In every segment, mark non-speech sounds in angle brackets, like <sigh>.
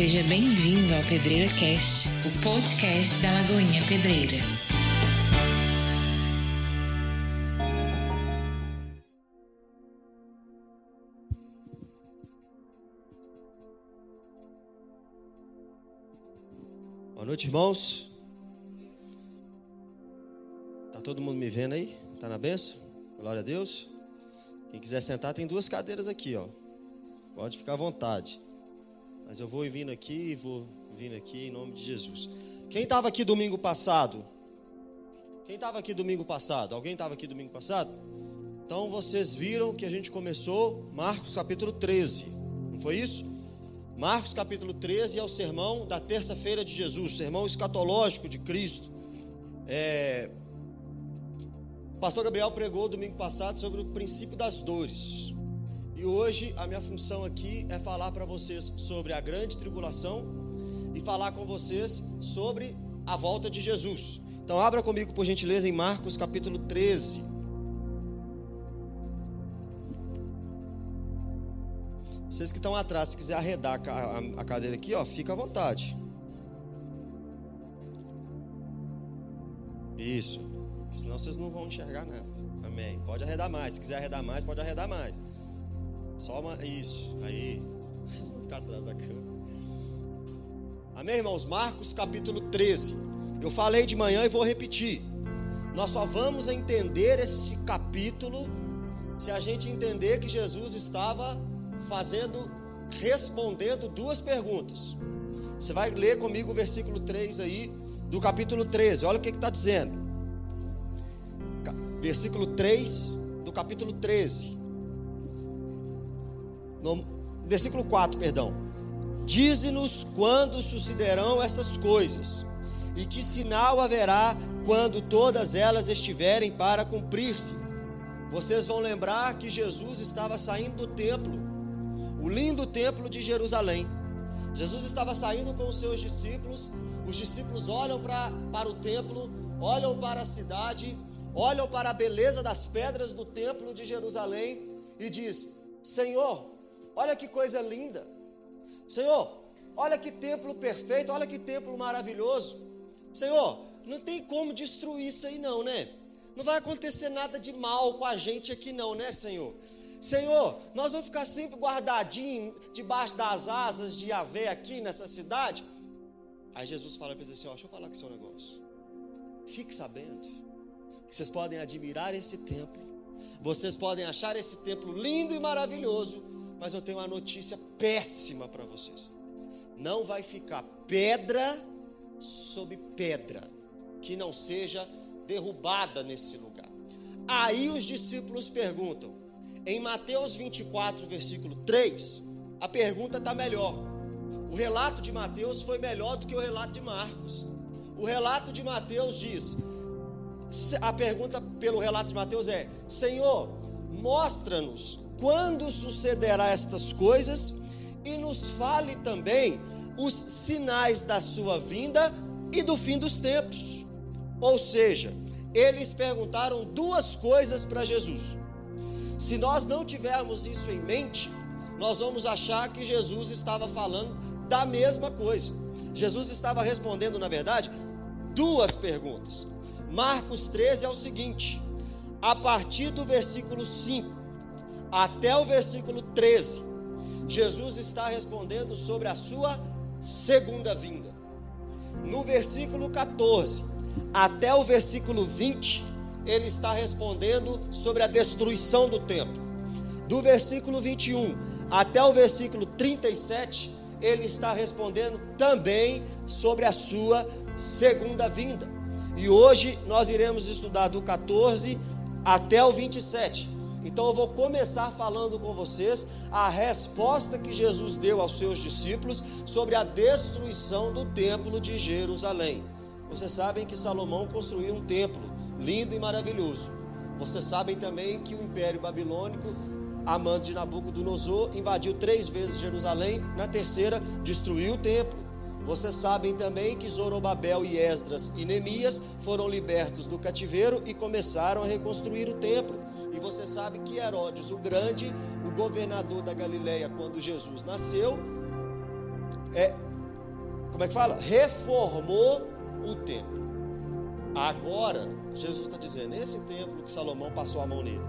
Seja bem-vindo ao Pedreira Cast, o podcast da Lagoinha Pedreira. Boa noite, irmãos. Tá todo mundo me vendo aí? Tá na benção? Glória a Deus. Quem quiser sentar, tem duas cadeiras aqui, ó. Pode ficar à vontade. Mas eu vou vindo aqui, vou vindo aqui em nome de Jesus. Quem estava aqui domingo passado? Quem estava aqui domingo passado? Alguém estava aqui domingo passado? Então vocês viram que a gente começou Marcos capítulo 13. Não foi isso? Marcos capítulo 13 é o sermão da terça-feira de Jesus, sermão escatológico de Cristo. É... O pastor Gabriel pregou domingo passado sobre o princípio das dores. E hoje a minha função aqui é falar para vocês sobre a grande tribulação e falar com vocês sobre a volta de Jesus. Então abra comigo por gentileza em Marcos capítulo 13. Vocês que estão atrás, se quiser arredar a cadeira aqui, ó, fica à vontade. Isso. Senão vocês não vão enxergar nada. Amém. Pode arredar mais. Se quiser arredar mais, pode arredar mais. Só uma. Isso. Aí. Vocês vão ficar atrás da câmera. Amém, irmãos? Marcos capítulo 13. Eu falei de manhã e vou repetir. Nós só vamos entender este capítulo se a gente entender que Jesus estava fazendo, respondendo duas perguntas. Você vai ler comigo o versículo 3 aí, do capítulo 13. Olha o que está dizendo. Versículo 3 do capítulo 13. No, versículo 4, perdão. Dize-nos quando sucederão essas coisas, e que sinal haverá quando todas elas estiverem para cumprir-se. Vocês vão lembrar que Jesus estava saindo do templo, o lindo templo de Jerusalém. Jesus estava saindo com os seus discípulos, os discípulos olham pra, para o templo, olham para a cidade, olham para a beleza das pedras do templo de Jerusalém e diz: Senhor, Olha que coisa linda. Senhor, olha que templo perfeito, olha que templo maravilhoso. Senhor, não tem como destruir isso aí não, né? Não vai acontecer nada de mal com a gente aqui não, né, Senhor? Senhor, nós vamos ficar sempre guardadinho debaixo das asas de Yahvé aqui nessa cidade. Aí Jesus fala para eles assim: ó, deixa eu falar com o seu negócio. Fique sabendo que vocês podem admirar esse templo, vocês podem achar esse templo lindo e maravilhoso, mas eu tenho uma notícia péssima para vocês. Não vai ficar pedra sobre pedra que não seja derrubada nesse lugar. Aí os discípulos perguntam, em Mateus 24, versículo 3, a pergunta está melhor. O relato de Mateus foi melhor do que o relato de Marcos. O relato de Mateus diz: a pergunta pelo relato de Mateus é: Senhor, mostra-nos quando sucederá estas coisas e nos fale também os sinais da sua vinda e do fim dos tempos. Ou seja, eles perguntaram duas coisas para Jesus. Se nós não tivermos isso em mente, nós vamos achar que Jesus estava falando da mesma coisa. Jesus estava respondendo, na verdade, duas perguntas. Marcos 13 é o seguinte: a partir do versículo 5, até o versículo 13, Jesus está respondendo sobre a sua segunda vinda. No versículo 14 até o versículo 20, ele está respondendo sobre a destruição do templo. Do versículo 21 até o versículo 37, ele está respondendo também sobre a sua segunda vinda. E hoje nós iremos estudar do 14 até o 27 então eu vou começar falando com vocês a resposta que Jesus deu aos seus discípulos sobre a destruição do templo de Jerusalém. Vocês sabem que Salomão construiu um templo lindo e maravilhoso. Vocês sabem também que o Império Babilônico, amante de Nabucodonosor, invadiu três vezes Jerusalém, na terceira destruiu o templo. Vocês sabem também que Zorobabel e Esdras e Neemias foram libertos do cativeiro e começaram a reconstruir o templo. E você sabe que Herodes o Grande, o governador da Galileia, quando Jesus nasceu, é, como é que fala? Reformou o templo. Agora, Jesus está dizendo: esse templo que Salomão passou a mão nele,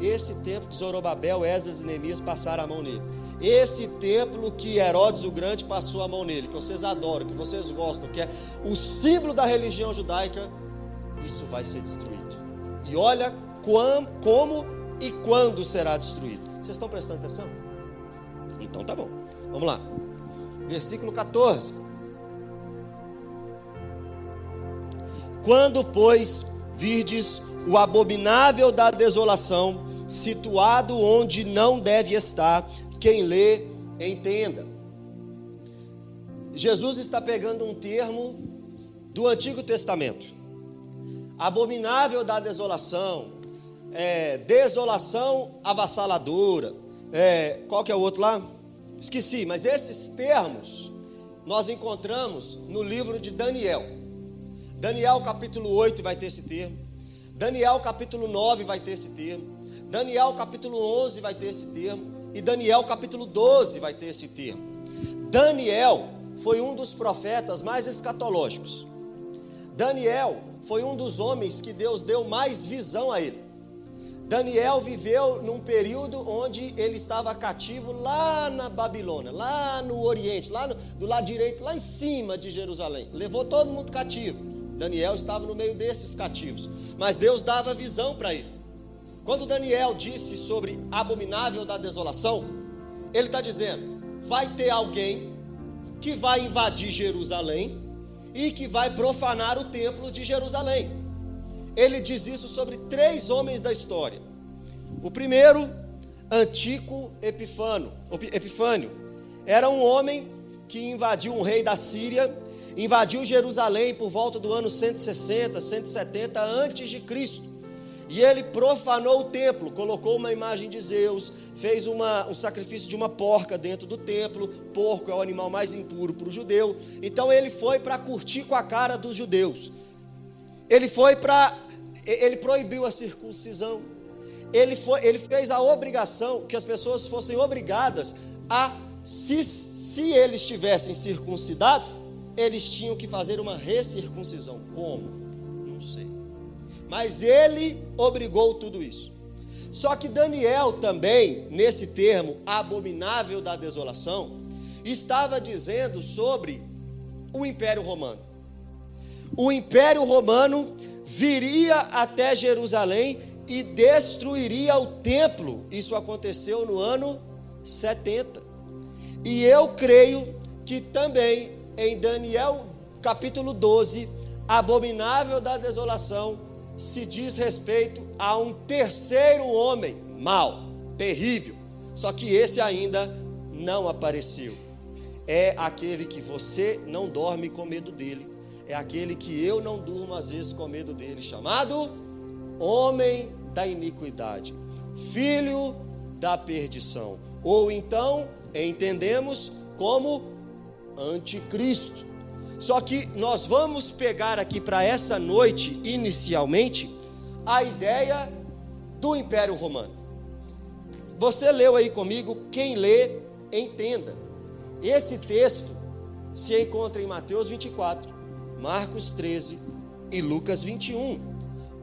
esse templo que Zorobabel, Esdras e Neemias passaram a mão nele, esse templo que Herodes o Grande passou a mão nele, que vocês adoram, que vocês gostam, que é o símbolo da religião judaica, isso vai ser destruído. E olha quam, como e quando será destruído. Vocês estão prestando atenção? Então tá bom. Vamos lá. Versículo 14. Quando, pois, virdes o abominável da desolação, situado onde não deve estar, quem lê, entenda. Jesus está pegando um termo do Antigo Testamento. Abominável da desolação, é, desolação avassaladora. É, qual que é o outro lá? Esqueci, mas esses termos nós encontramos no livro de Daniel. Daniel capítulo 8 vai ter esse termo. Daniel capítulo 9 vai ter esse termo. Daniel capítulo 11 vai ter esse termo. E Daniel capítulo 12 vai ter esse termo. Daniel foi um dos profetas mais escatológicos. Daniel foi um dos homens que Deus deu mais visão a ele. Daniel viveu num período onde ele estava cativo lá na Babilônia, lá no Oriente, lá no, do lado direito, lá em cima de Jerusalém. Levou todo mundo cativo. Daniel estava no meio desses cativos, mas Deus dava visão para ele. Quando Daniel disse sobre abominável da desolação, ele está dizendo: vai ter alguém que vai invadir Jerusalém e que vai profanar o templo de Jerusalém ele diz isso sobre três homens da história. O primeiro, Antico Epifano, Epifânio, era um homem que invadiu um rei da Síria, invadiu Jerusalém por volta do ano 160, 170 antes de Cristo. E ele profanou o templo, colocou uma imagem de Zeus, fez uma, um sacrifício de uma porca dentro do templo. Porco é o animal mais impuro para o judeu. Então ele foi para curtir com a cara dos judeus. Ele foi para ele proibiu a circuncisão. Ele, foi, ele fez a obrigação que as pessoas fossem obrigadas a, se, se eles tivessem circuncidado, eles tinham que fazer uma recircuncisão. Como? Não sei. Mas ele obrigou tudo isso. Só que Daniel também, nesse termo abominável da desolação, estava dizendo sobre o Império Romano. O Império Romano viria até Jerusalém e destruiria o templo. Isso aconteceu no ano 70. E eu creio que também em Daniel capítulo 12, abominável da desolação, se diz respeito a um terceiro homem mau, terrível. Só que esse ainda não apareceu. É aquele que você não dorme com medo dele é aquele que eu não durmo às vezes com medo dele, chamado homem da iniquidade, filho da perdição, ou então entendemos como anticristo. Só que nós vamos pegar aqui para essa noite, inicialmente, a ideia do Império Romano. Você leu aí comigo, quem lê, entenda. Esse texto se encontra em Mateus 24. Marcos 13 e Lucas 21.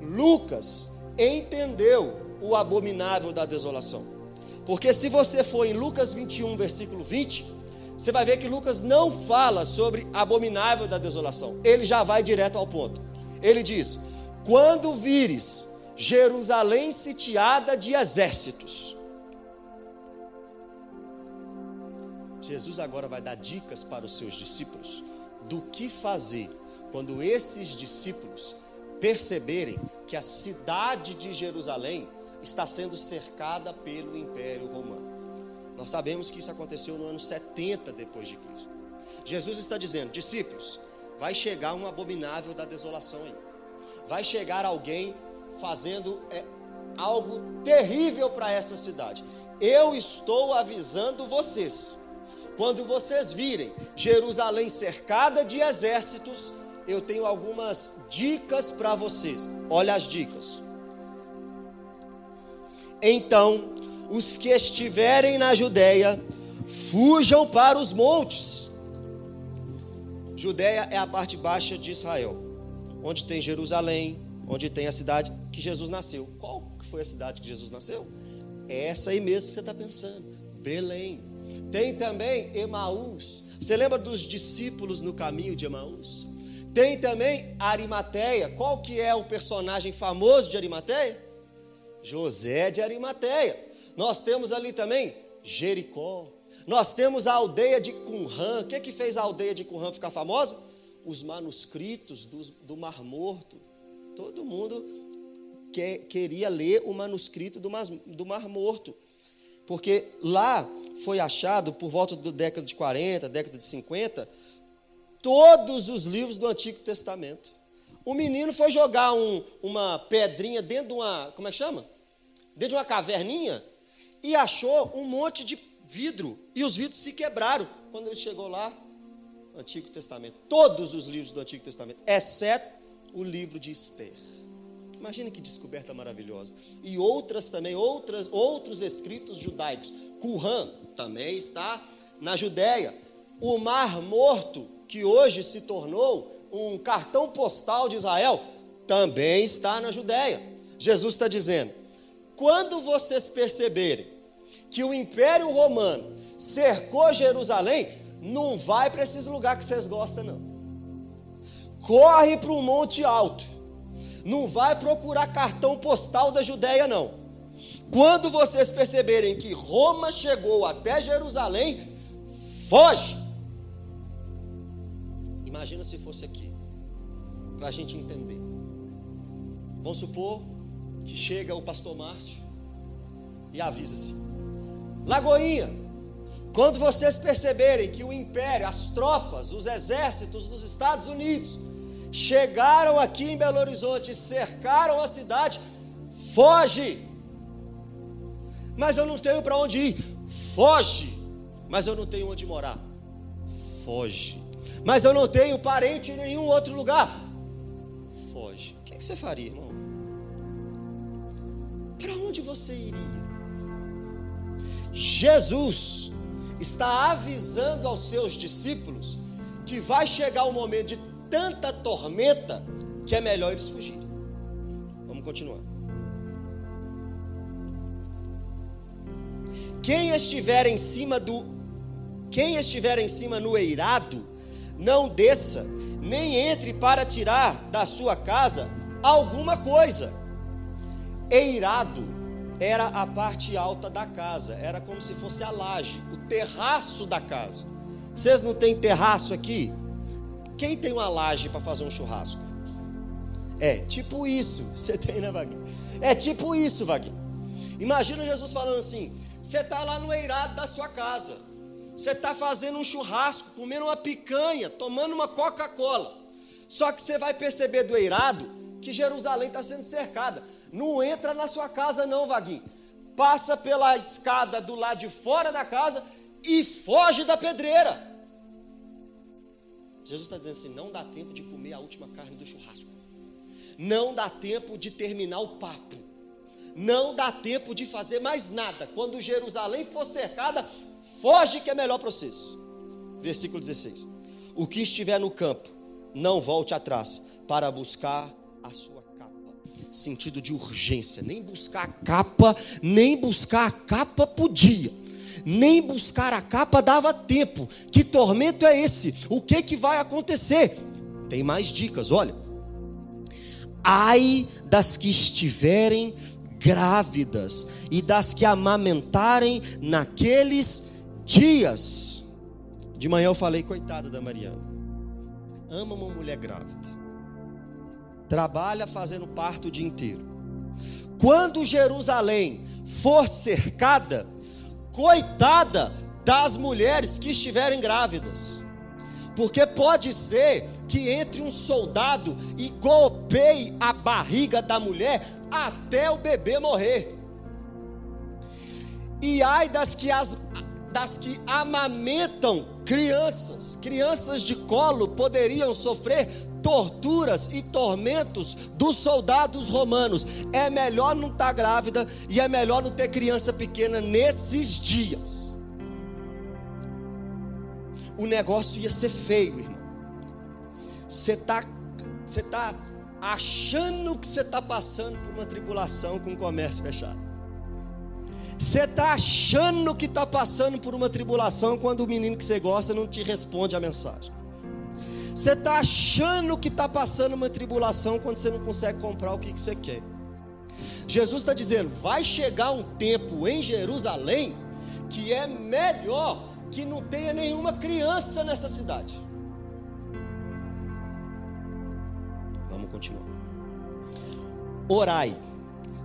Lucas entendeu o abominável da desolação. Porque se você for em Lucas 21, versículo 20, você vai ver que Lucas não fala sobre abominável da desolação. Ele já vai direto ao ponto. Ele diz: Quando vires Jerusalém sitiada de exércitos. Jesus agora vai dar dicas para os seus discípulos do que fazer quando esses discípulos perceberem que a cidade de Jerusalém está sendo cercada pelo Império Romano. Nós sabemos que isso aconteceu no ano 70 depois de Cristo. Jesus está dizendo: discípulos, vai chegar um abominável da desolação aí. Vai chegar alguém fazendo é, algo terrível para essa cidade. Eu estou avisando vocês. Quando vocês virem Jerusalém cercada de exércitos, eu tenho algumas dicas para vocês. Olha as dicas. Então, os que estiverem na Judéia, fujam para os montes. Judéia é a parte baixa de Israel, onde tem Jerusalém, onde tem a cidade que Jesus nasceu. Qual foi a cidade que Jesus nasceu? É essa aí mesmo que você está pensando, Belém. Tem também Emaús. Você lembra dos discípulos no caminho de Emaús? Tem também Arimateia. Qual que é o personagem famoso de Arimateia? José de Arimateia. Nós temos ali também Jericó. Nós temos a aldeia de Qumran. O que, que fez a aldeia de Qumran ficar famosa? Os manuscritos do, do Mar Morto. Todo mundo que, queria ler o manuscrito do do Mar Morto. Porque lá foi achado, por volta da década de 40, década de 50, todos os livros do Antigo Testamento. O menino foi jogar um, uma pedrinha dentro de uma. Como é que chama? Dentro de uma caverninha e achou um monte de vidro. E os vidros se quebraram. Quando ele chegou lá, Antigo Testamento. Todos os livros do Antigo Testamento, exceto o livro de Esther. Imagina que descoberta maravilhosa. E outras também, outras, outros escritos judaicos. Qumran também está na Judéia. O Mar Morto, que hoje se tornou um cartão postal de Israel, também está na Judéia. Jesus está dizendo: quando vocês perceberem que o Império Romano cercou Jerusalém, não vai para esses lugares que vocês gostam, não. Corre para um monte alto não vai procurar cartão postal da Judéia, não. Quando vocês perceberem que Roma chegou até Jerusalém, foge. Imagina se fosse aqui, para a gente entender. Vamos supor que chega o pastor Márcio e avisa assim: Lagoinha, quando vocês perceberem que o império, as tropas, os exércitos dos Estados Unidos chegaram aqui em Belo Horizonte, cercaram a cidade, foge. Mas eu não tenho para onde ir, foge. Mas eu não tenho onde morar, foge. Mas eu não tenho parente em nenhum outro lugar, foge. O que, é que você faria, irmão? Para onde você iria? Jesus está avisando aos seus discípulos que vai chegar o momento de tanta tormenta que é melhor eles fugirem. Vamos continuar. Quem estiver em cima do quem estiver em cima no eirado, não desça, nem entre para tirar da sua casa alguma coisa. Eirado era a parte alta da casa, era como se fosse a laje, o terraço da casa. Vocês não têm terraço aqui? Quem tem uma laje para fazer um churrasco? É tipo isso. <laughs> Você tem, né, Vaguinho? É tipo isso, Vaguinho. Imagina Jesus falando assim: você está lá no eirado da sua casa, você está fazendo um churrasco, comendo uma picanha, tomando uma Coca-Cola. Só que você vai perceber do eirado que Jerusalém está sendo cercada. Não entra na sua casa, não, Vaguinho. Passa pela escada do lado de fora da casa e foge da pedreira. Jesus está dizendo assim: não dá tempo de comer a última carne do churrasco, não dá tempo de terminar o papo, não dá tempo de fazer mais nada. Quando Jerusalém for cercada, foge que é melhor para vocês. Versículo 16: O que estiver no campo, não volte atrás para buscar a sua capa. Sentido de urgência, nem buscar a capa, nem buscar a capa podia nem buscar a capa dava tempo. Que tormento é esse? O que que vai acontecer? Tem mais dicas, olha. Ai das que estiverem grávidas e das que amamentarem naqueles dias. De manhã eu falei, coitada da Mariana. Ama uma mulher grávida. Trabalha fazendo parto o dia inteiro. Quando Jerusalém for cercada, Coitada das mulheres que estiverem grávidas. Porque pode ser que entre um soldado e golpeie a barriga da mulher até o bebê morrer. E ai das que, as, das que amamentam crianças, crianças de colo poderiam sofrer torturas e tormentos dos soldados romanos. É melhor não estar tá grávida e é melhor não ter criança pequena nesses dias. O negócio ia ser feio, irmão. você está tá achando que você está passando por uma tribulação com o comércio fechado. Você está achando que está passando por uma tribulação quando o menino que você gosta não te responde a mensagem. Você está achando que está passando uma tribulação quando você não consegue comprar o que, que você quer. Jesus está dizendo: vai chegar um tempo em Jerusalém que é melhor que não tenha nenhuma criança nessa cidade. Vamos continuar. Orai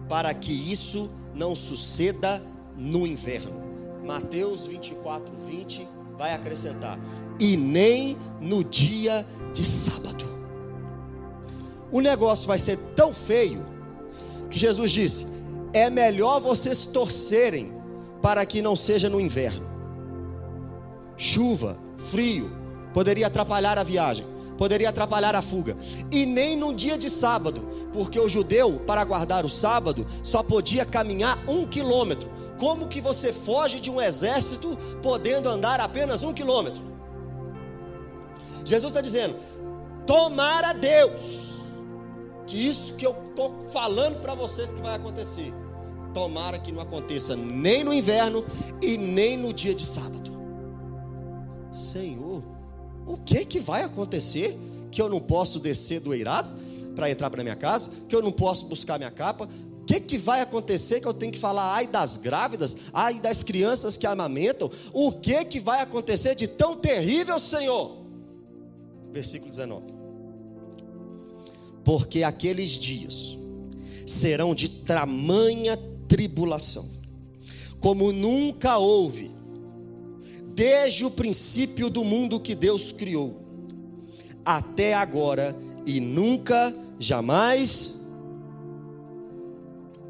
para que isso não suceda no inverno. Mateus 24, 20 vai acrescentar: e nem no dia de sábado. O negócio vai ser tão feio que Jesus disse: é melhor vocês torcerem para que não seja no inverno. Chuva, frio, poderia atrapalhar a viagem, poderia atrapalhar a fuga, e nem no dia de sábado, porque o judeu, para guardar o sábado, só podia caminhar um quilômetro. Como que você foge de um exército podendo andar apenas um quilômetro? Jesus está dizendo: tomara Deus que isso que eu estou falando para vocês que vai acontecer, tomara que não aconteça nem no inverno e nem no dia de sábado. Senhor, o que que vai acontecer que eu não posso descer do eirado para entrar para minha casa, que eu não posso buscar minha capa? O que que vai acontecer que eu tenho que falar ai das grávidas, ai das crianças que amamentam? O que que vai acontecer de tão terrível, Senhor? Versículo 19 porque aqueles dias serão de tamanha tribulação, como nunca houve, desde o princípio do mundo que Deus criou, até agora e nunca, jamais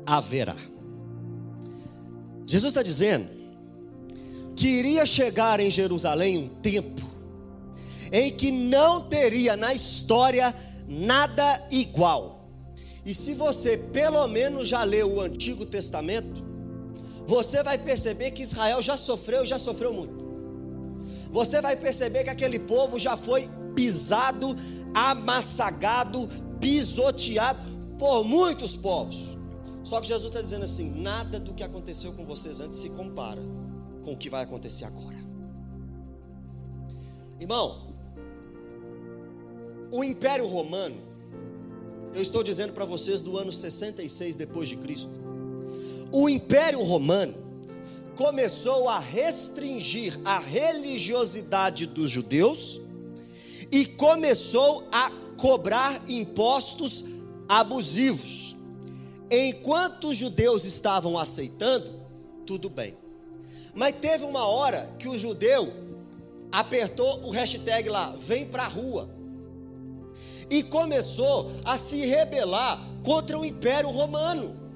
haverá. Jesus está dizendo que iria chegar em Jerusalém um tempo em que não teria na história nada igual. E se você pelo menos já leu o Antigo Testamento, você vai perceber que Israel já sofreu, já sofreu muito. Você vai perceber que aquele povo já foi pisado, amassagado, pisoteado por muitos povos. Só que Jesus está dizendo assim: nada do que aconteceu com vocês antes se compara com o que vai acontecer agora. Irmão, o Império Romano, eu estou dizendo para vocês do ano 66 depois de Cristo. O Império Romano começou a restringir a religiosidade dos judeus e começou a cobrar impostos abusivos. Enquanto os judeus estavam aceitando, tudo bem. Mas teve uma hora que o judeu apertou o hashtag lá, vem para a rua e começou a se rebelar contra o Império Romano.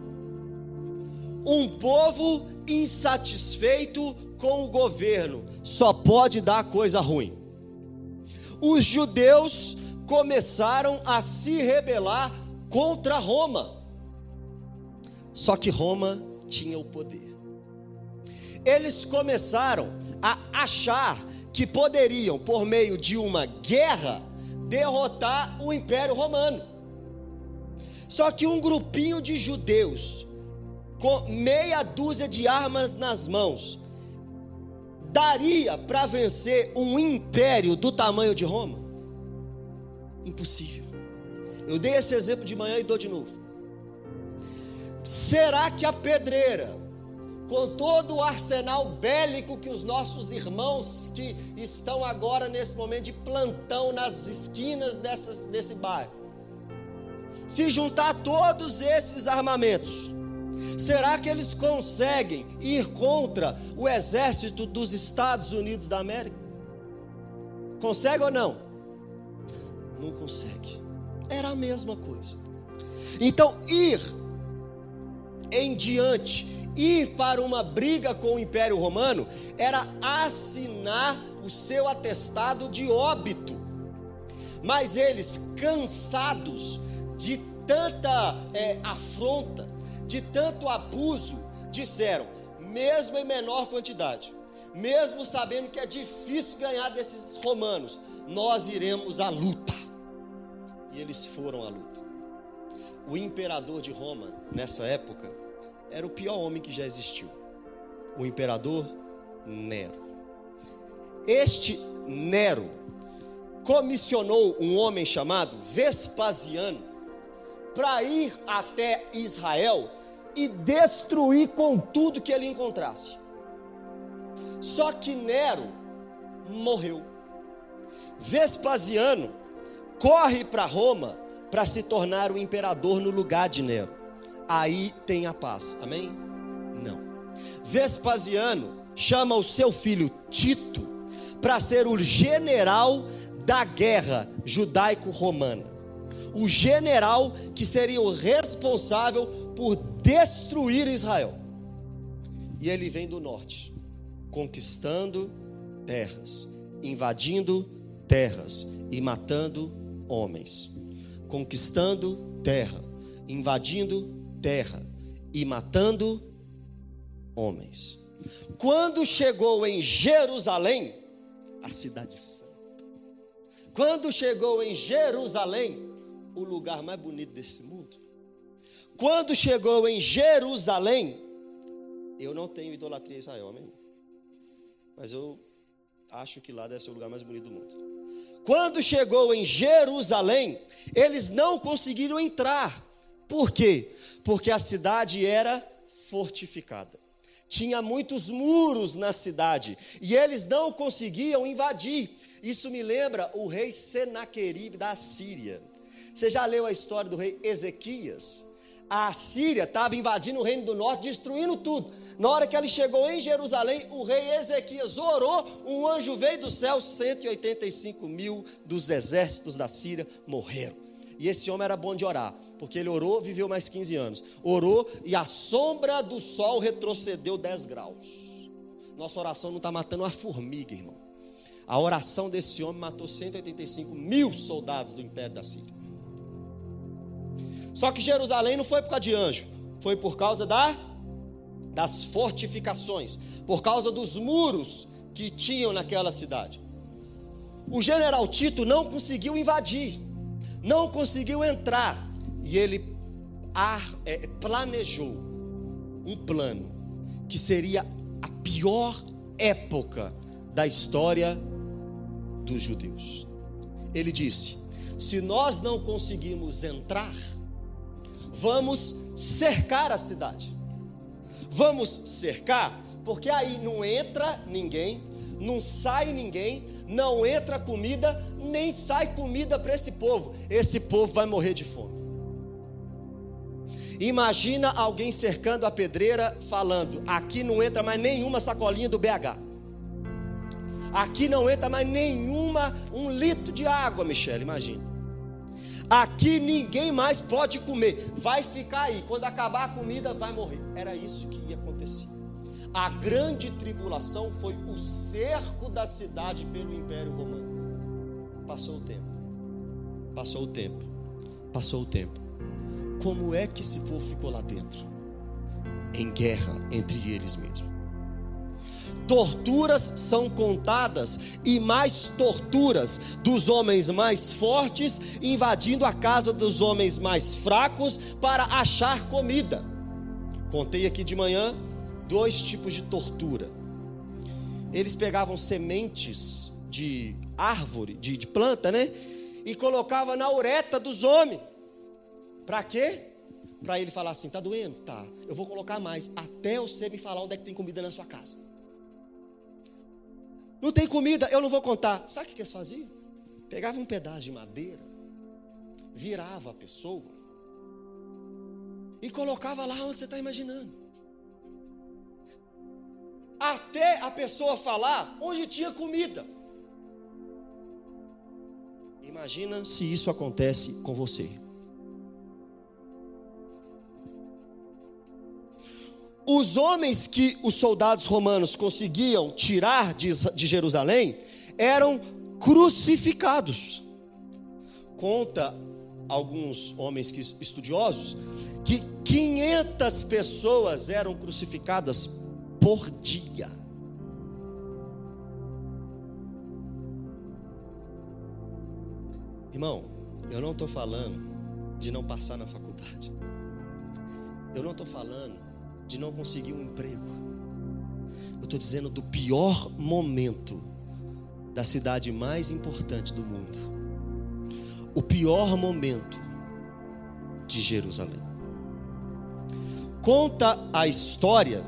Um povo insatisfeito com o governo só pode dar coisa ruim. Os judeus começaram a se rebelar contra Roma. Só que Roma tinha o poder. Eles começaram a achar que poderiam, por meio de uma guerra, derrotar o Império Romano. Só que um grupinho de judeus, com meia dúzia de armas nas mãos, daria para vencer um império do tamanho de Roma? Impossível. Eu dei esse exemplo de manhã e dou de novo. Será que a pedreira com todo o arsenal bélico que os nossos irmãos que estão agora nesse momento de plantão nas esquinas dessas, desse bairro, se juntar todos esses armamentos, será que eles conseguem ir contra o exército dos Estados Unidos da América? Consegue ou não? Não consegue. Era a mesma coisa. Então, ir em diante ir para uma briga com o Império Romano era assinar o seu atestado de óbito. Mas eles, cansados de tanta é, afronta, de tanto abuso, disseram: mesmo em menor quantidade, mesmo sabendo que é difícil ganhar desses romanos, nós iremos à luta. e eles foram à luta. O imperador de Roma, nessa época, era o pior homem que já existiu. O imperador Nero. Este Nero comissionou um homem chamado Vespasiano para ir até Israel e destruir com tudo que ele encontrasse. Só que Nero morreu. Vespasiano corre para Roma para se tornar o imperador no lugar de Nero. Aí tem a paz. Amém? Não. Vespasiano chama o seu filho Tito para ser o general da guerra judaico-romana. O general que seria o responsável por destruir Israel. E ele vem do norte, conquistando terras, invadindo terras e matando homens. Conquistando terra, invadindo terra e matando homens. Quando chegou em Jerusalém, a cidade santa. Quando chegou em Jerusalém, o lugar mais bonito desse mundo. Quando chegou em Jerusalém, eu não tenho idolatria a Israel, amém? Mas eu acho que lá deve ser o lugar mais bonito do mundo. Quando chegou em Jerusalém, eles não conseguiram entrar. Por quê? Porque a cidade era fortificada. Tinha muitos muros na cidade e eles não conseguiam invadir. Isso me lembra o rei Senaqueribe da Síria. Você já leu a história do rei Ezequias? A Síria estava invadindo o reino do norte, destruindo tudo. Na hora que ele chegou em Jerusalém, o rei Ezequias orou, um anjo veio do céu, 185 mil dos exércitos da Síria morreram. E esse homem era bom de orar, porque ele orou, viveu mais 15 anos. Orou e a sombra do sol retrocedeu 10 graus. Nossa oração não está matando uma formiga, irmão. A oração desse homem matou 185 mil soldados do império da Síria. Só que Jerusalém não foi por causa de anjo, foi por causa da, das fortificações, por causa dos muros que tinham naquela cidade. O general Tito não conseguiu invadir, não conseguiu entrar, e ele é, planejou um plano que seria a pior época da história dos judeus. Ele disse: se nós não conseguimos entrar, vamos cercar a cidade. Vamos cercar, porque aí não entra ninguém, não sai ninguém, não entra comida, nem sai comida para esse povo. Esse povo vai morrer de fome. Imagina alguém cercando a pedreira, falando: aqui não entra mais nenhuma sacolinha do BH. Aqui não entra mais nenhuma um litro de água, Michele, imagina. Aqui ninguém mais pode comer. Vai ficar aí. Quando acabar a comida, vai morrer. Era isso que ia acontecer. A grande tribulação foi o cerco da cidade pelo Império Romano. Passou o tempo. Passou o tempo. Passou o tempo. Como é que esse povo ficou lá dentro? Em guerra entre eles mesmos torturas são contadas e mais torturas dos homens mais fortes invadindo a casa dos homens mais fracos para achar comida. Contei aqui de manhã dois tipos de tortura. Eles pegavam sementes de árvore, de, de planta, né? E colocavam na ureta dos homens. Para quê? Para ele falar assim: tá doendo? Tá. Eu vou colocar mais até você me falar onde é que tem comida na sua casa. Não tem comida, eu não vou contar. Sabe o que eles faziam? Pegava um pedaço de madeira, virava a pessoa e colocava lá onde você está imaginando. Até a pessoa falar onde tinha comida. Imagina se isso acontece com você. Os homens que os soldados romanos conseguiam tirar de, Jerusalém eram crucificados. Conta alguns homens estudiosos que 500 pessoas eram crucificadas por dia. Irmão, Eu não estou falando de não passar na faculdade. Eu não estou falando de não conseguir um emprego. Eu estou dizendo do pior momento da cidade mais importante do mundo. O pior momento de Jerusalém. Conta a história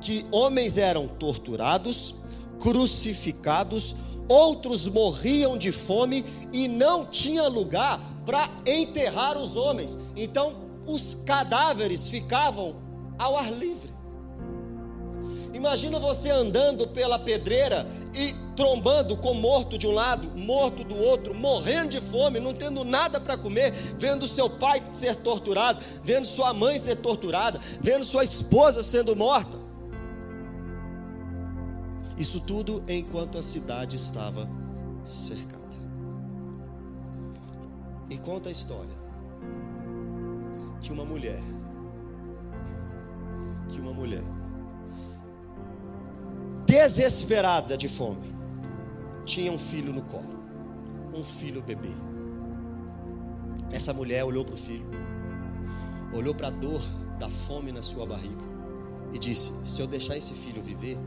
que homens eram torturados, crucificados, outros morriam de fome e não tinha lugar para enterrar os homens. Então, os cadáveres ficavam ao ar livre. Imagina você andando pela pedreira e trombando com morto de um lado, morto do outro, morrendo de fome, não tendo nada para comer, vendo seu pai ser torturado, vendo sua mãe ser torturada, vendo sua esposa sendo morta. Isso tudo enquanto a cidade estava cercada. E conta a história que uma mulher, que uma mulher desesperada de fome, tinha um filho no colo, um filho bebê. Essa mulher olhou para o filho, olhou para a dor da fome na sua barriga e disse: Se eu deixar esse filho viver,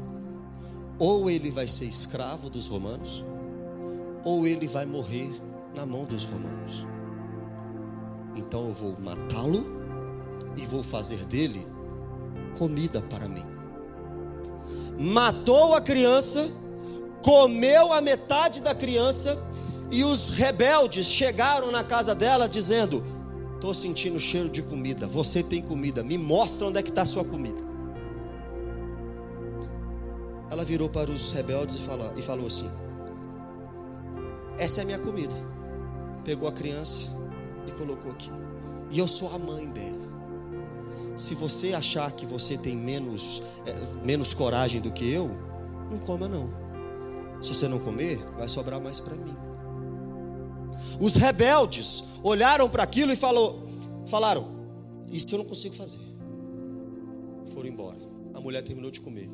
ou ele vai ser escravo dos romanos, ou ele vai morrer na mão dos romanos. Então eu vou matá-lo e vou fazer dele comida para mim matou a criança, comeu a metade da criança, e os rebeldes chegaram na casa dela dizendo: Estou sentindo cheiro de comida, você tem comida, me mostra onde é que está a sua comida. Ela virou para os rebeldes e falou, e falou assim: Essa é a minha comida. Pegou a criança e colocou aqui. E eu sou a mãe dela. Se você achar que você tem menos, é, menos coragem do que eu, não coma não. Se você não comer, vai sobrar mais para mim. Os rebeldes olharam para aquilo e falou, falaram: Isso eu não consigo fazer. Foram embora. A mulher terminou de comer.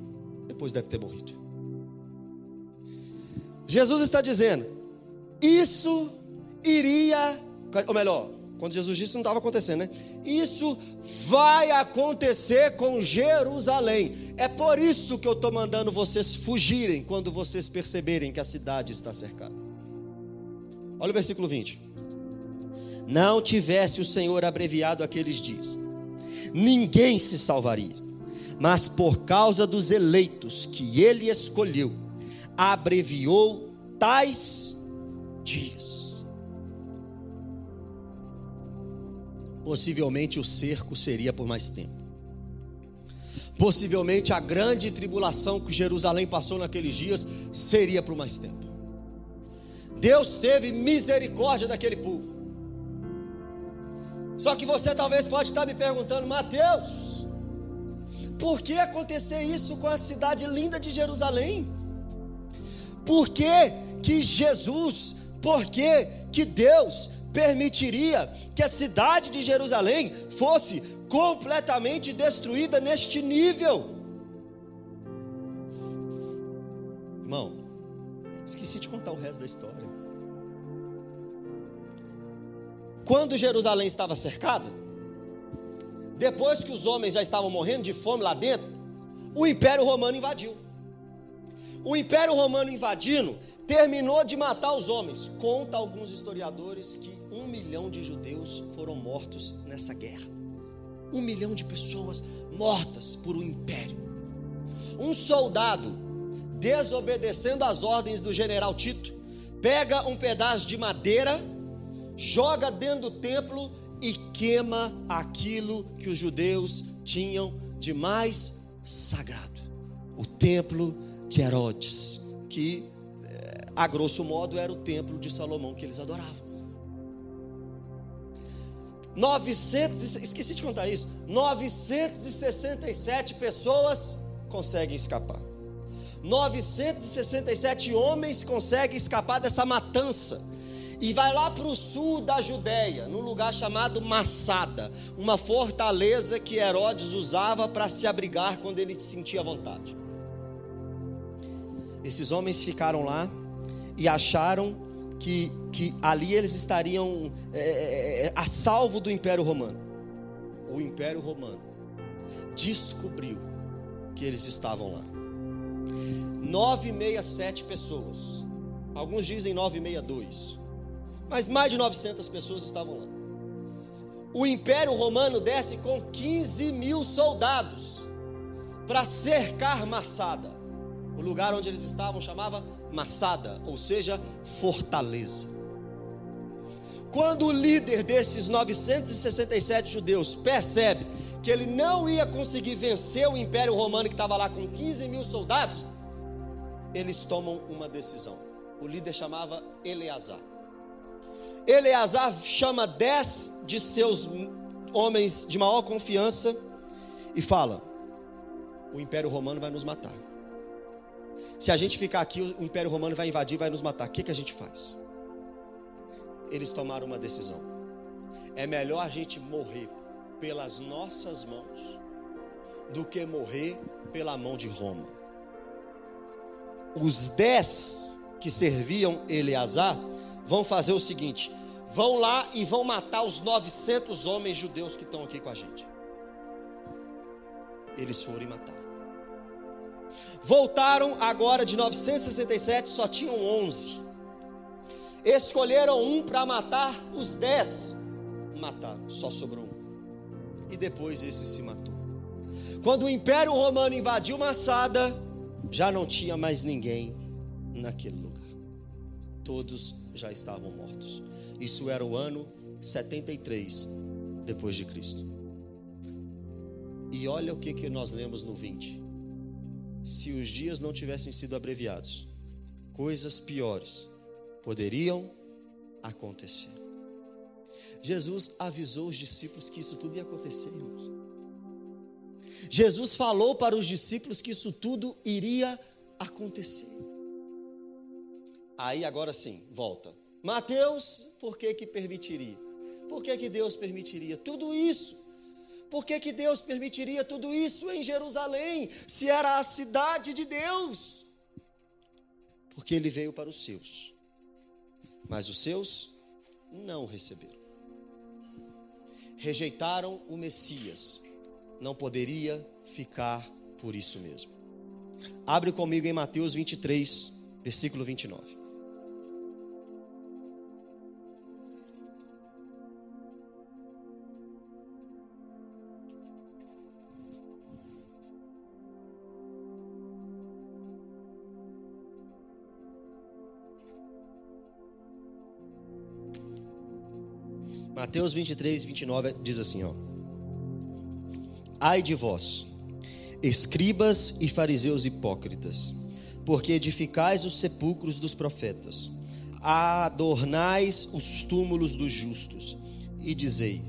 Depois deve ter morrido. Jesus está dizendo: Isso iria, ou melhor, quando Jesus disse, não estava acontecendo, né? Isso vai acontecer com Jerusalém. É por isso que eu estou mandando vocês fugirem quando vocês perceberem que a cidade está cercada. Olha o versículo 20. Não tivesse o Senhor abreviado aqueles dias, ninguém se salvaria, mas por causa dos eleitos que ele escolheu, abreviou tais dias. Possivelmente o cerco seria por mais tempo. Possivelmente a grande tribulação que Jerusalém passou naqueles dias seria por mais tempo. Deus teve misericórdia daquele povo. Só que você talvez pode estar me perguntando, Mateus, por que acontecer isso com a cidade linda de Jerusalém? Por que que Jesus, por que que Deus permitiria que a cidade de Jerusalém fosse completamente destruída neste nível. Irmão, esqueci de contar o resto da história. Quando Jerusalém estava cercada, depois que os homens já estavam morrendo de fome lá dentro, o Império Romano invadiu. O Império Romano invadindo terminou de matar os homens. Conta alguns historiadores que um milhão de judeus foram mortos nessa guerra. Um milhão de pessoas mortas por um império. Um soldado, desobedecendo às ordens do general Tito, pega um pedaço de madeira, joga dentro do templo e queima aquilo que os judeus tinham de mais sagrado: o templo de Herodes, que eh, a grosso modo era o templo de Salomão que eles adoravam. 900, esqueci de contar isso. 967 pessoas conseguem escapar. 967 homens conseguem escapar dessa matança. E vai lá para o sul da Judéia, num lugar chamado Massada, uma fortaleza que Herodes usava para se abrigar quando ele sentia vontade. Esses homens ficaram lá e acharam que, que ali eles estariam é, é, é, a salvo do Império Romano. O Império Romano descobriu que eles estavam lá. 967 pessoas. Alguns dizem 962. Mas mais de 900 pessoas estavam lá. O Império Romano desce com 15 mil soldados para cercar Massada. O lugar onde eles estavam chamava Massada, ou seja, fortaleza. Quando o líder desses 967 judeus percebe que ele não ia conseguir vencer o Império Romano que estava lá com 15 mil soldados, eles tomam uma decisão. O líder chamava Eleazar. Eleazar chama dez de seus homens de maior confiança e fala: O Império Romano vai nos matar. Se a gente ficar aqui, o Império Romano vai invadir, vai nos matar. O que, que a gente faz? Eles tomaram uma decisão. É melhor a gente morrer pelas nossas mãos do que morrer pela mão de Roma. Os dez que serviam Eleazar vão fazer o seguinte: vão lá e vão matar os 900 homens judeus que estão aqui com a gente. Eles foram e mataram. Voltaram agora de 967, só tinham 11. Escolheram um para matar os 10. Mataram, só sobrou um. E depois esse se matou. Quando o Império Romano invadiu Massada, já não tinha mais ninguém naquele lugar. Todos já estavam mortos. Isso era o ano 73 depois de Cristo. E olha o que, que nós lemos no 20. Se os dias não tivessem sido abreviados, coisas piores poderiam acontecer. Jesus avisou os discípulos que isso tudo ia acontecer, irmãos. Jesus falou para os discípulos que isso tudo iria acontecer. Aí agora sim, volta. Mateus, por que que permitiria? Por que que Deus permitiria tudo isso? Por que que Deus permitiria tudo isso em Jerusalém, se era a cidade de Deus? Porque ele veio para os seus. Mas os seus não o receberam. Rejeitaram o Messias. Não poderia ficar por isso mesmo. Abre comigo em Mateus 23, versículo 29. Mateus 23, 29 diz assim: ó. Ai de vós, escribas e fariseus hipócritas, porque edificais os sepulcros dos profetas, adornais os túmulos dos justos, e dizei: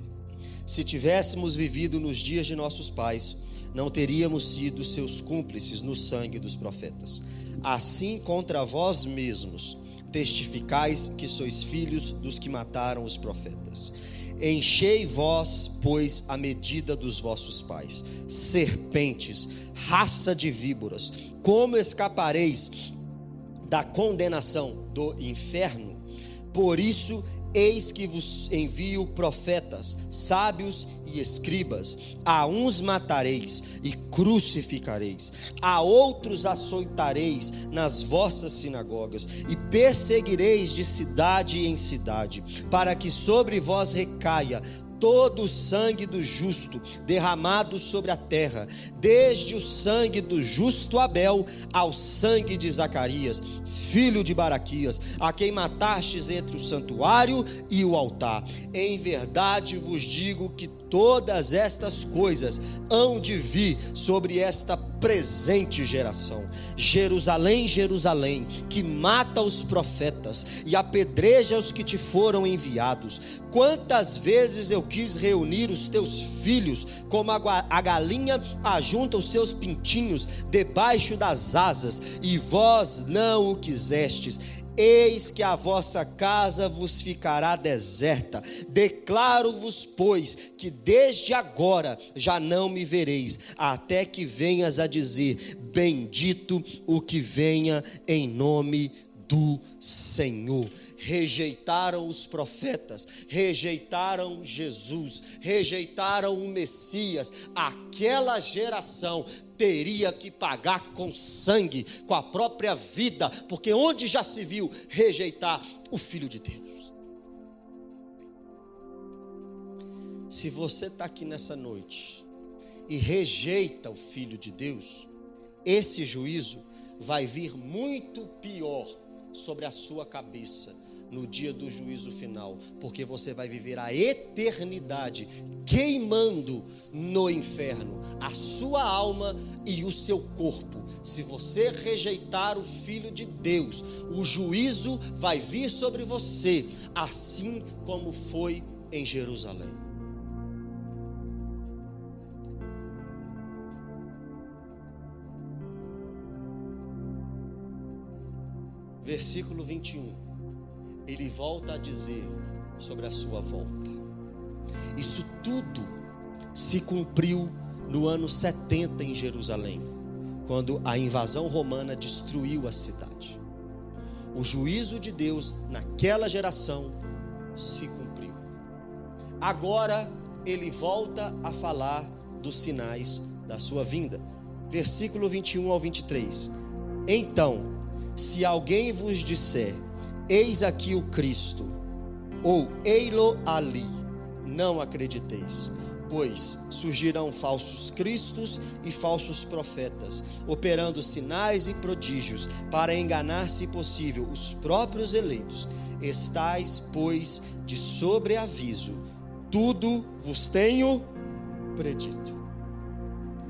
se tivéssemos vivido nos dias de nossos pais, não teríamos sido seus cúmplices no sangue dos profetas. Assim contra vós mesmos testificais que sois filhos dos que mataram os profetas. Enchei vós, pois, a medida dos vossos pais, serpentes, raça de víboras, como escapareis da condenação do inferno? Por isso Eis que vos envio profetas, sábios e escribas. A uns matareis e crucificareis, a outros açoitareis nas vossas sinagogas, e perseguireis de cidade em cidade, para que sobre vós recaia todo o sangue do justo derramado sobre a terra, desde o sangue do justo Abel ao sangue de Zacarias, filho de Baraquias, a quem matastes entre o santuário e o altar. Em verdade vos digo que todas estas coisas hão de vir sobre esta presente geração. Jerusalém, Jerusalém, que mata os profetas e apedreja os que te foram enviados. Quantas vezes eu quis reunir os teus filhos, como a galinha ajunta os seus pintinhos debaixo das asas, e vós não o quisestes. Eis que a vossa casa vos ficará deserta. Declaro-vos, pois, que desde agora já não me vereis, até que venhas a dizer: Bendito o que venha em nome do Senhor. Rejeitaram os profetas, rejeitaram Jesus, rejeitaram o Messias. Aquela geração teria que pagar com sangue, com a própria vida, porque onde já se viu rejeitar o Filho de Deus? Se você está aqui nessa noite e rejeita o Filho de Deus, esse juízo vai vir muito pior sobre a sua cabeça no dia do juízo final, porque você vai viver a eternidade queimando no inferno a sua alma e o seu corpo. Se você rejeitar o Filho de Deus, o juízo vai vir sobre você, assim como foi em Jerusalém. versículo 21, ele volta a dizer sobre a sua volta. Isso tudo se cumpriu no ano 70 em Jerusalém, quando a invasão romana destruiu a cidade. O juízo de Deus naquela geração se cumpriu. Agora ele volta a falar dos sinais da sua vinda. Versículo 21 ao 23. Então, se alguém vos disser, eis aqui o Cristo, ou ei-lo ali, não acrediteis, pois surgirão falsos cristos e falsos profetas, operando sinais e prodígios, para enganar, se possível, os próprios eleitos. Estais, pois, de sobreaviso, tudo vos tenho predito.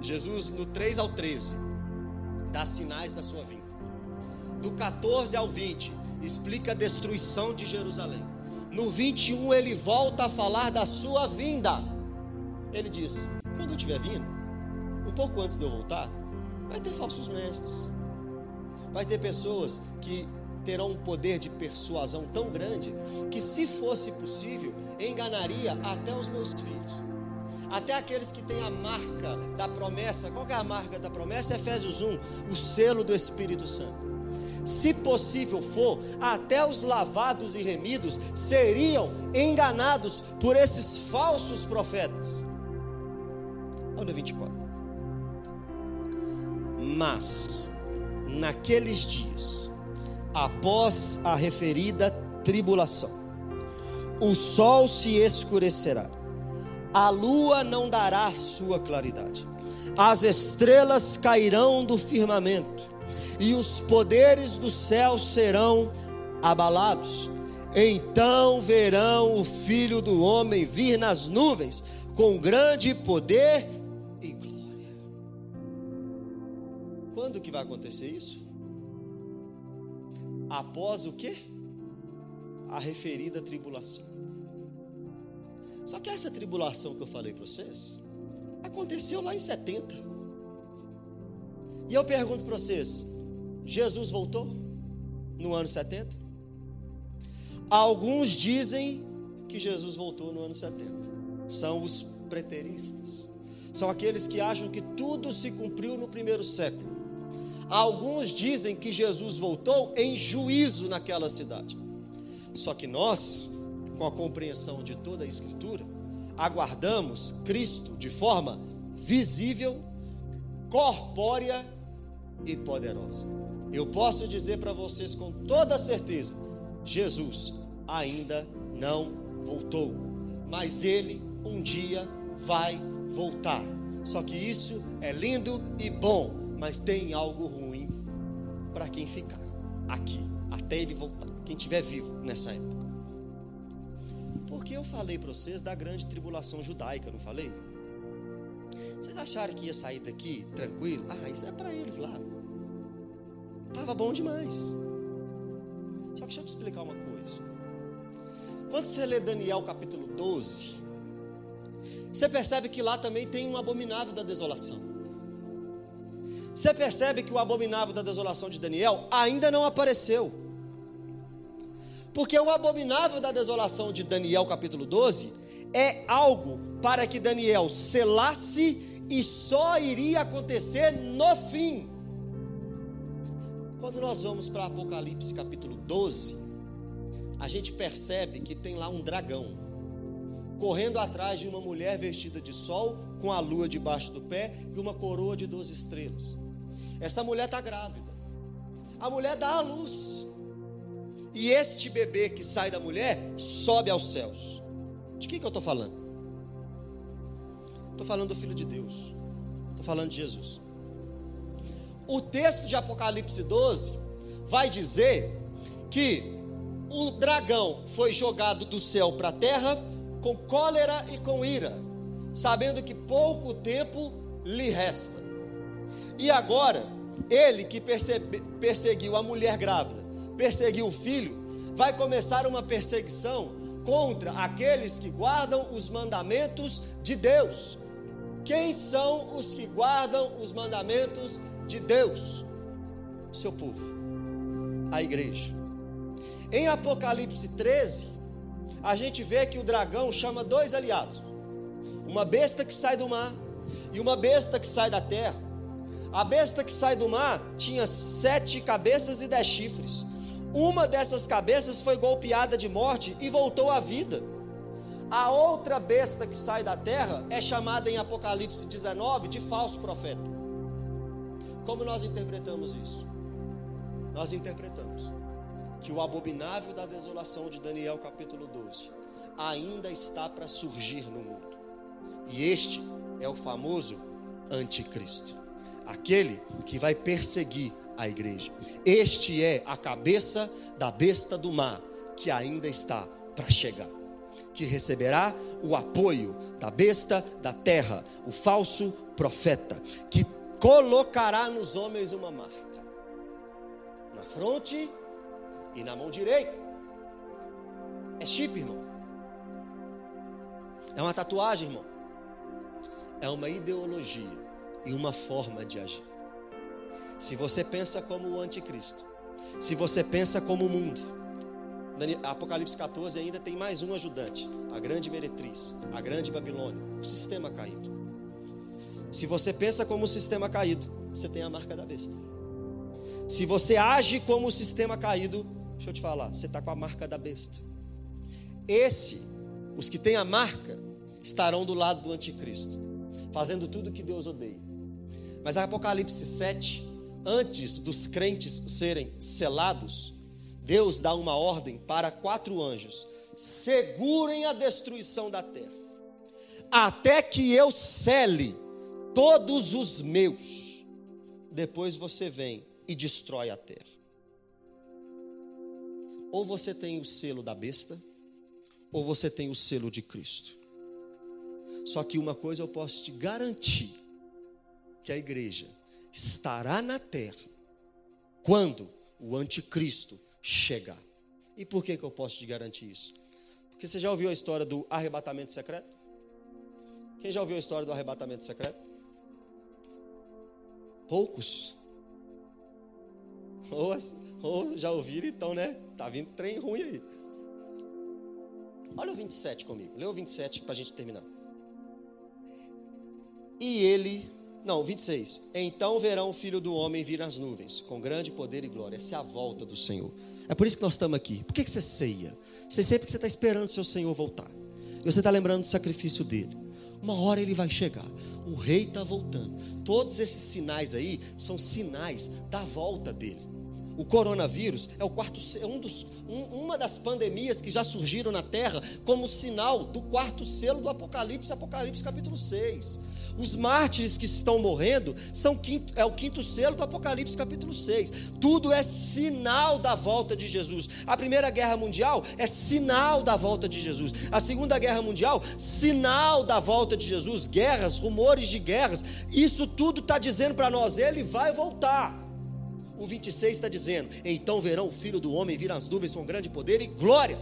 Jesus, no 3 ao 13, dá sinais da sua vinda do 14 ao 20, explica a destruição de Jerusalém. No 21, ele volta a falar da sua vinda. Ele diz: quando eu estiver vindo, um pouco antes de eu voltar, vai ter falsos mestres, vai ter pessoas que terão um poder de persuasão tão grande que, se fosse possível, enganaria até os meus filhos, até aqueles que têm a marca da promessa. Qual é a marca da promessa? Efésios 1: o selo do Espírito Santo se possível for, até os lavados e remidos seriam enganados por esses falsos profetas. Olha 24. Mas, naqueles dias, após a referida tribulação, o sol se escurecerá, a lua não dará sua claridade, as estrelas cairão do firmamento e os poderes do céu serão abalados. Então verão o filho do homem vir nas nuvens com grande poder e glória. Quando que vai acontecer isso? Após o que? A referida tribulação. Só que essa tribulação que eu falei para vocês aconteceu lá em 70. E eu pergunto para vocês: Jesus voltou no ano 70? Alguns dizem que Jesus voltou no ano 70. São os preteristas. São aqueles que acham que tudo se cumpriu no primeiro século. Alguns dizem que Jesus voltou em juízo naquela cidade. Só que nós, com a compreensão de toda a Escritura, aguardamos Cristo de forma visível, corpórea e poderosa. Eu posso dizer para vocês com toda certeza: Jesus ainda não voltou, mas ele um dia vai voltar. Só que isso é lindo e bom, mas tem algo ruim para quem ficar aqui até ele voltar, quem estiver vivo nessa época. Porque eu falei para vocês da grande tribulação judaica, não falei? Vocês acharam que ia sair daqui tranquilo? Ah, isso é para eles lá. Estava bom demais. Só que deixa eu te explicar uma coisa. Quando você lê Daniel capítulo 12, você percebe que lá também tem um abominável da desolação. Você percebe que o abominável da desolação de Daniel ainda não apareceu. Porque o abominável da desolação de Daniel capítulo 12 é algo para que Daniel selasse e só iria acontecer no fim. Quando nós vamos para Apocalipse capítulo 12, a gente percebe que tem lá um dragão correndo atrás de uma mulher vestida de sol, com a lua debaixo do pé e uma coroa de 12 estrelas. Essa mulher está grávida. A mulher dá a luz. E este bebê que sai da mulher sobe aos céus. De quem que eu estou falando? Estou falando do Filho de Deus. Estou falando de Jesus. O texto de Apocalipse 12 vai dizer que o dragão foi jogado do céu para a terra com cólera e com ira, sabendo que pouco tempo lhe resta. E agora, ele que perseguiu a mulher grávida, perseguiu o filho, vai começar uma perseguição contra aqueles que guardam os mandamentos de Deus. Quem são os que guardam os mandamentos de Deus? Seu povo, a igreja. Em Apocalipse 13, a gente vê que o dragão chama dois aliados: uma besta que sai do mar e uma besta que sai da terra. A besta que sai do mar tinha sete cabeças e dez chifres. Uma dessas cabeças foi golpeada de morte e voltou à vida. A outra besta que sai da terra é chamada em Apocalipse 19 de falso profeta. Como nós interpretamos isso? Nós interpretamos que o abominável da desolação de Daniel capítulo 12 ainda está para surgir no mundo. E este é o famoso anticristo, aquele que vai perseguir a igreja. Este é a cabeça da besta do mar que ainda está para chegar, que receberá o apoio da besta da terra, o falso profeta, que colocará nos homens uma marca na fronte e na mão direita. É chip, irmão. É uma tatuagem, irmão. É uma ideologia e uma forma de agir. Se você pensa como o anticristo, se você pensa como o mundo, Apocalipse 14 ainda tem mais um ajudante, a grande meretriz, a grande Babilônia, o sistema caído. Se você pensa como o sistema caído, você tem a marca da besta. Se você age como o sistema caído, Deixa eu te falar, você está com a marca da besta. Esse, os que têm a marca, estarão do lado do anticristo, fazendo tudo que Deus odeia. Mas Apocalipse 7, antes dos crentes serem selados, Deus dá uma ordem para quatro anjos: segurem a destruição da terra, até que eu cele todos os meus. Depois você vem e destrói a terra. Ou você tem o selo da besta, ou você tem o selo de Cristo. Só que uma coisa eu posso te garantir: que a igreja estará na terra quando o anticristo chegar. E por que, que eu posso te garantir isso? Porque você já ouviu a história do arrebatamento secreto? Quem já ouviu a história do arrebatamento secreto? Poucos. Ou, ou já ouviram, então, né? Tá vindo trem ruim aí. Olha o 27 comigo. Lê o 27 para a gente terminar. E ele, não, 26. Então verão o filho do homem vir nas nuvens, com grande poder e glória. Essa é a volta do Senhor. É por isso que nós estamos aqui. Por que, que você ceia? Você ceia porque você está esperando o seu Senhor voltar. E você está lembrando do sacrifício dele. Uma hora ele vai chegar. O rei está voltando. Todos esses sinais aí são sinais da volta dele. O coronavírus é, o quarto, é um dos, um, uma das pandemias que já surgiram na Terra como sinal do quarto selo do Apocalipse, Apocalipse capítulo 6. Os mártires que estão morrendo são quinto, é o quinto selo do Apocalipse capítulo 6. Tudo é sinal da volta de Jesus. A Primeira Guerra Mundial é sinal da volta de Jesus. A Segunda Guerra Mundial, sinal da volta de Jesus. Guerras, rumores de guerras, isso tudo está dizendo para nós: ele vai voltar. O 26 está dizendo: Então verão o filho do homem vir nas nuvens com grande poder e glória.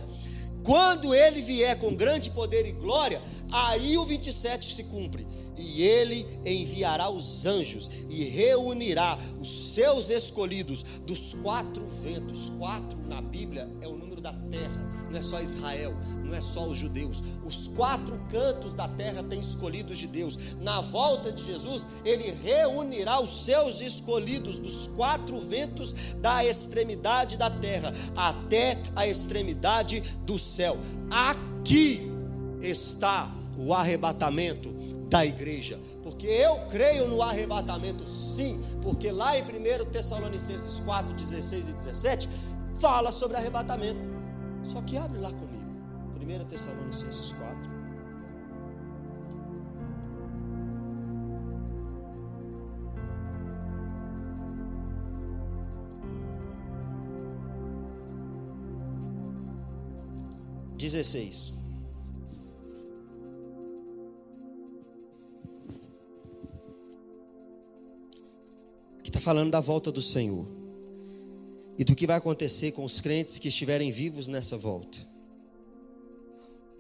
Quando ele vier com grande poder e glória, aí o 27 se cumpre. E ele enviará os anjos e reunirá os seus escolhidos dos quatro ventos. Quatro na Bíblia é o número da terra, não é só Israel, não é só os judeus. Os quatro cantos da terra têm escolhidos de Deus. Na volta de Jesus, ele reunirá os seus escolhidos dos quatro ventos da extremidade da terra até a extremidade do céu. Aqui está o arrebatamento da igreja. Porque eu creio no arrebatamento, sim, porque lá em 1 Tessalonicenses 4, 16 e 17, fala sobre arrebatamento. Só que abre lá comigo. 1 Tessalonicenses 4. Dezesseis. Falando da volta do Senhor e do que vai acontecer com os crentes que estiverem vivos nessa volta.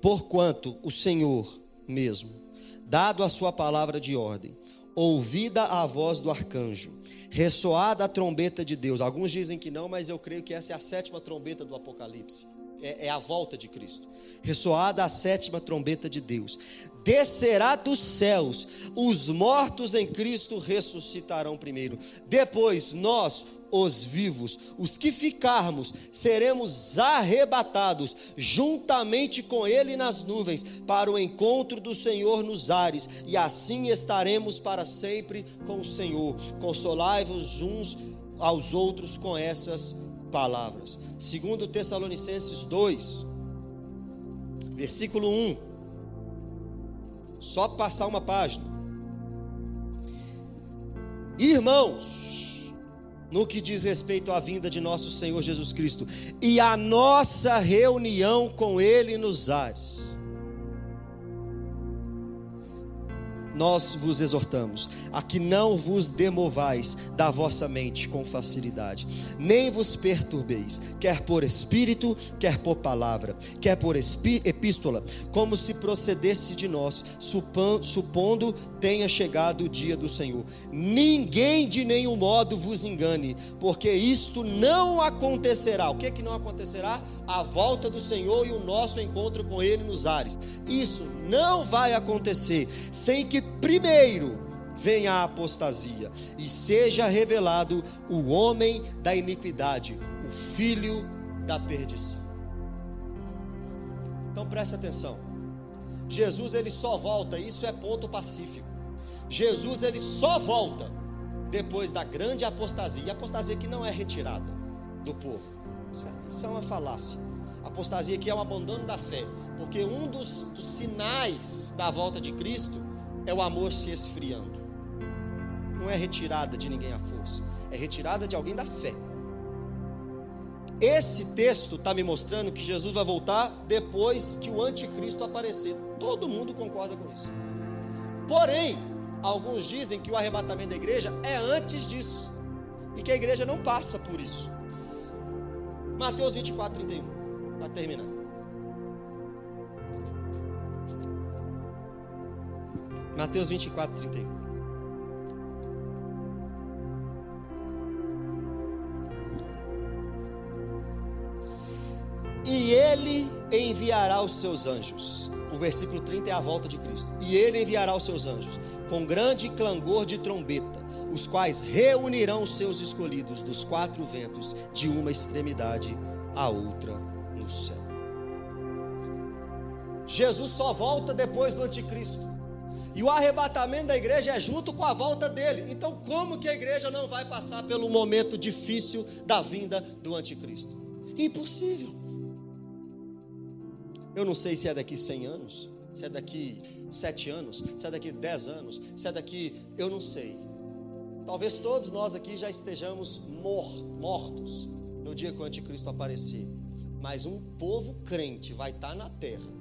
Porquanto o Senhor mesmo, dado a sua palavra de ordem, ouvida a voz do arcanjo, ressoada a trombeta de Deus. Alguns dizem que não, mas eu creio que essa é a sétima trombeta do Apocalipse. É, é, a volta de Cristo. Ressoada a sétima trombeta de Deus. Descerá dos céus, os mortos em Cristo ressuscitarão primeiro. Depois, nós, os vivos, os que ficarmos, seremos arrebatados juntamente com Ele nas nuvens, para o encontro do Senhor nos ares, e assim estaremos para sempre com o Senhor. Consolai-vos uns aos outros com essas palavras. Segundo Tessalonicenses 2, versículo 1. Só passar uma página. Irmãos, no que diz respeito à vinda de nosso Senhor Jesus Cristo e a nossa reunião com Ele nos ares. Nós vos exortamos a que não vos demovais da vossa mente com facilidade, nem vos perturbeis, quer por espírito, quer por palavra, quer por epístola, como se procedesse de nós, supondo tenha chegado o dia do Senhor. Ninguém de nenhum modo vos engane, porque isto não acontecerá. O que é que não acontecerá? A volta do Senhor e o nosso encontro com Ele nos ares. Isso não vai acontecer sem que primeiro venha a apostasia e seja revelado o homem da iniquidade, o filho da perdição. Então presta atenção. Jesus ele só volta, isso é ponto pacífico. Jesus ele só volta depois da grande apostasia. Apostasia que não é retirada do povo. Isso é, uma falácia. Apostasia que é o abandono da fé. Porque um dos, dos sinais da volta de Cristo é o amor se esfriando. Não é retirada de ninguém à força, é retirada de alguém da fé. Esse texto está me mostrando que Jesus vai voltar depois que o anticristo aparecer. Todo mundo concorda com isso. Porém, alguns dizem que o arrebatamento da igreja é antes disso. E que a igreja não passa por isso. Mateus 24, 31. Para terminar. Mateus 24, 31. E ele enviará os seus anjos. O versículo 30 é a volta de Cristo. E ele enviará os seus anjos com grande clangor de trombeta, os quais reunirão os seus escolhidos dos quatro ventos, de uma extremidade à outra no céu. Jesus só volta depois do anticristo. E o arrebatamento da igreja é junto com a volta dele. Então, como que a igreja não vai passar pelo momento difícil da vinda do anticristo? Impossível. Eu não sei se é daqui 100 anos, se é daqui 7 anos, se é daqui 10 anos, se é daqui. Eu não sei. Talvez todos nós aqui já estejamos mortos no dia que o anticristo aparecer. Mas um povo crente vai estar na terra.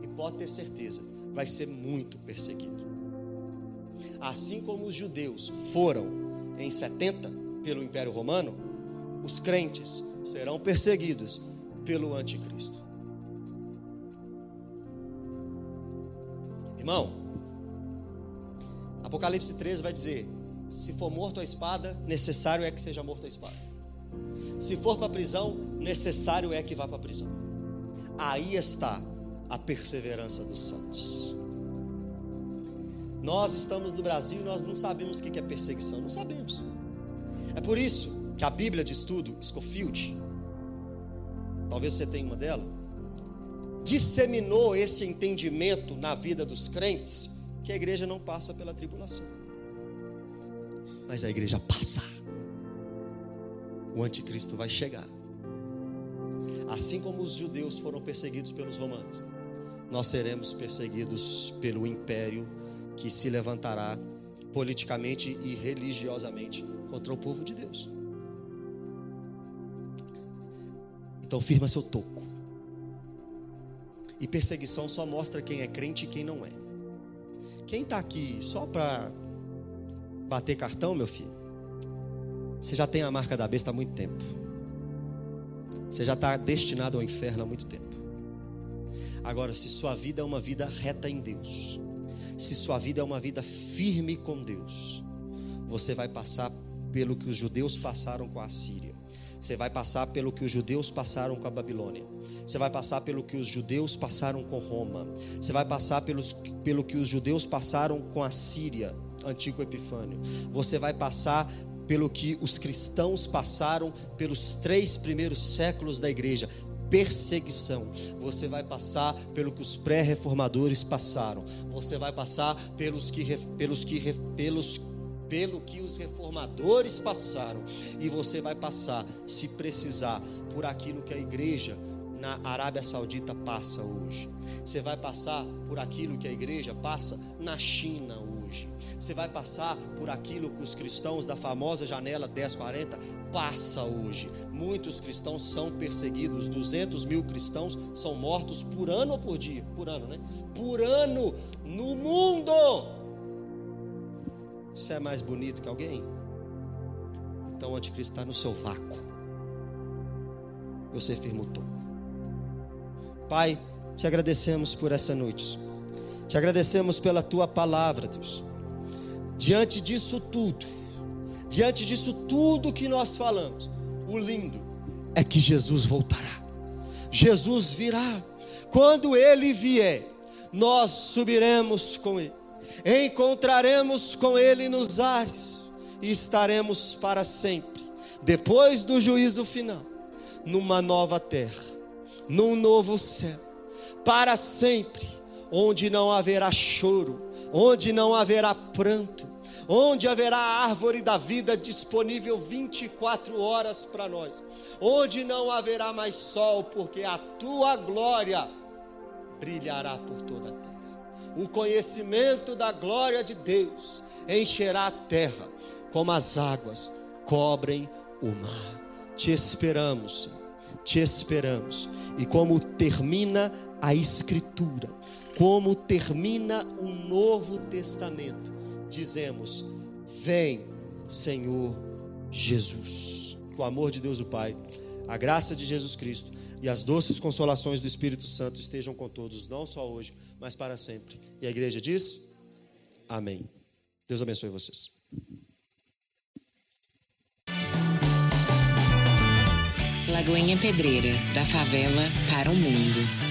E pode ter certeza, vai ser muito perseguido. Assim como os judeus foram em 70 pelo Império Romano, os crentes serão perseguidos pelo anticristo. Irmão, Apocalipse 13 vai dizer: se for morto a espada, necessário é que seja morto a espada. Se for para a prisão, necessário é que vá para a prisão. Aí está a perseverança dos santos. Nós estamos no Brasil e nós não sabemos o que é perseguição, não sabemos. É por isso que a Bíblia de estudo, Scofield, talvez você tenha uma dela, disseminou esse entendimento na vida dos crentes que a igreja não passa pela tribulação. Mas a igreja passa. O anticristo vai chegar. Assim como os judeus foram perseguidos pelos romanos, nós seremos perseguidos pelo império que se levantará politicamente e religiosamente contra o povo de Deus. Então firma seu toco. E perseguição só mostra quem é crente e quem não é. Quem está aqui só para bater cartão, meu filho? Você já tem a marca da besta há muito tempo. Você já está destinado ao inferno há muito tempo. Agora, se sua vida é uma vida reta em Deus, se sua vida é uma vida firme com Deus, você vai passar pelo que os judeus passaram com a Síria. Você vai passar pelo que os judeus passaram com a Babilônia. Você vai passar pelo que os judeus passaram com Roma. Você vai passar pelos, pelo que os judeus passaram com a Síria, antigo Epifânio. Você vai passar pelo que os cristãos passaram pelos três primeiros séculos da igreja perseguição. Você vai passar pelo que os pré-reformadores passaram. Você vai passar pelos que pelos que pelos pelo que os reformadores passaram, e você vai passar, se precisar, por aquilo que a igreja na Arábia Saudita passa hoje. Você vai passar por aquilo que a igreja passa na China hoje. Você vai passar por aquilo que os cristãos da famosa janela 1040 passa hoje. Muitos cristãos são perseguidos, 200 mil cristãos são mortos por ano ou por dia? Por ano, né? Por ano no mundo. Você é mais bonito que alguém? Então o anticristo está no seu vácuo. Você firma o topo. Pai, te agradecemos por essa noite. Te agradecemos pela tua palavra, Deus. Diante disso tudo, diante disso tudo que nós falamos, o lindo é que Jesus voltará. Jesus virá. Quando ele vier, nós subiremos com ele encontraremos com Ele nos ares e estaremos para sempre, depois do juízo final, numa nova terra, num novo céu, para sempre, onde não haverá choro, onde não haverá pranto, onde haverá a árvore da vida disponível 24 horas para nós, onde não haverá mais sol, porque a tua glória brilhará por toda a terra o conhecimento da glória de Deus encherá a terra, como as águas cobrem o mar. Te esperamos, te esperamos. E como termina a Escritura, como termina o Novo Testamento, dizemos: Vem, Senhor Jesus. Que o amor de Deus o Pai, a graça de Jesus Cristo e as doces consolações do Espírito Santo estejam com todos, não só hoje, mas para sempre. E a igreja diz: Amém. Deus abençoe vocês. Lagoinha Pedreira, da favela para o mundo.